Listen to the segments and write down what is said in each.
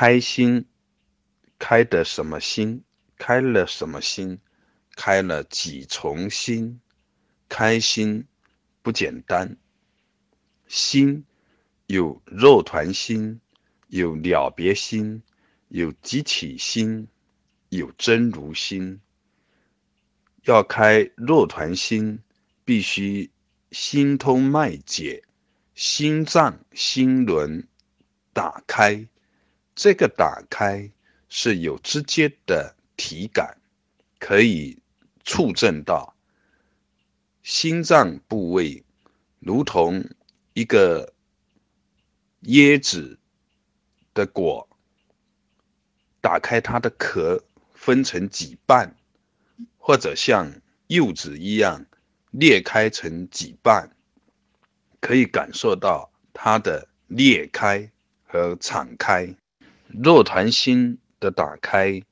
开心，开的什么心？开了什么心？开了几重心？开心不简单，心有肉团心，有了别心，有集体心，有真如心。要开肉团心，必须心通脉解，心脏心轮打开。这个打开是有直接的体感，可以触证到心脏部位，如同一个椰子的果，打开它的壳，分成几瓣。或者像柚子一样裂开成几瓣，可以感受到它的裂开和敞开。若团心的打开，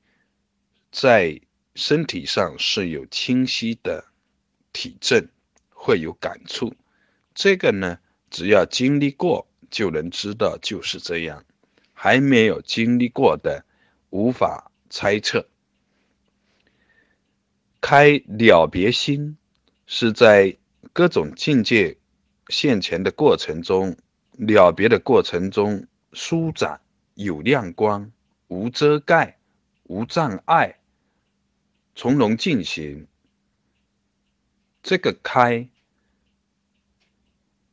在身体上是有清晰的体证，会有感触。这个呢，只要经历过就能知道就是这样，还没有经历过的无法猜测。开了别心，是在各种境界现前的过程中，了别的过程中舒展，有亮光，无遮盖，无障碍，从容进行。这个开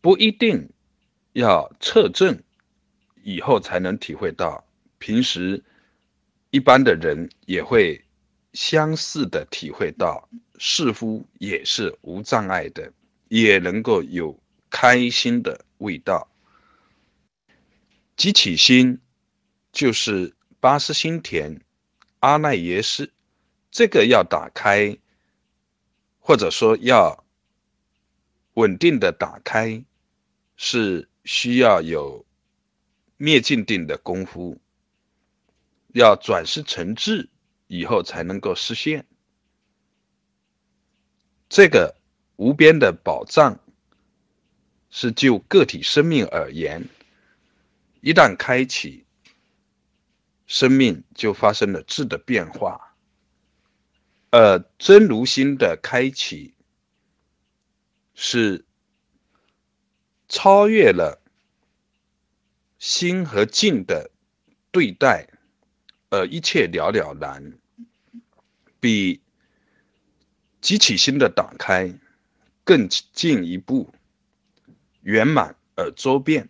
不一定要测证以后才能体会到，平时一般的人也会。相似的体会到，似乎也是无障碍的，也能够有开心的味道。激起心就是八识心田，阿赖耶识，这个要打开，或者说要稳定的打开，是需要有灭尽定的功夫，要转识成智。以后才能够实现这个无边的宝藏，是就个体生命而言，一旦开启，生命就发生了质的变化。而真如心的开启，是超越了心和境的对待。呃，一切了了然，比激起心的打开更进一步圆满而周遍。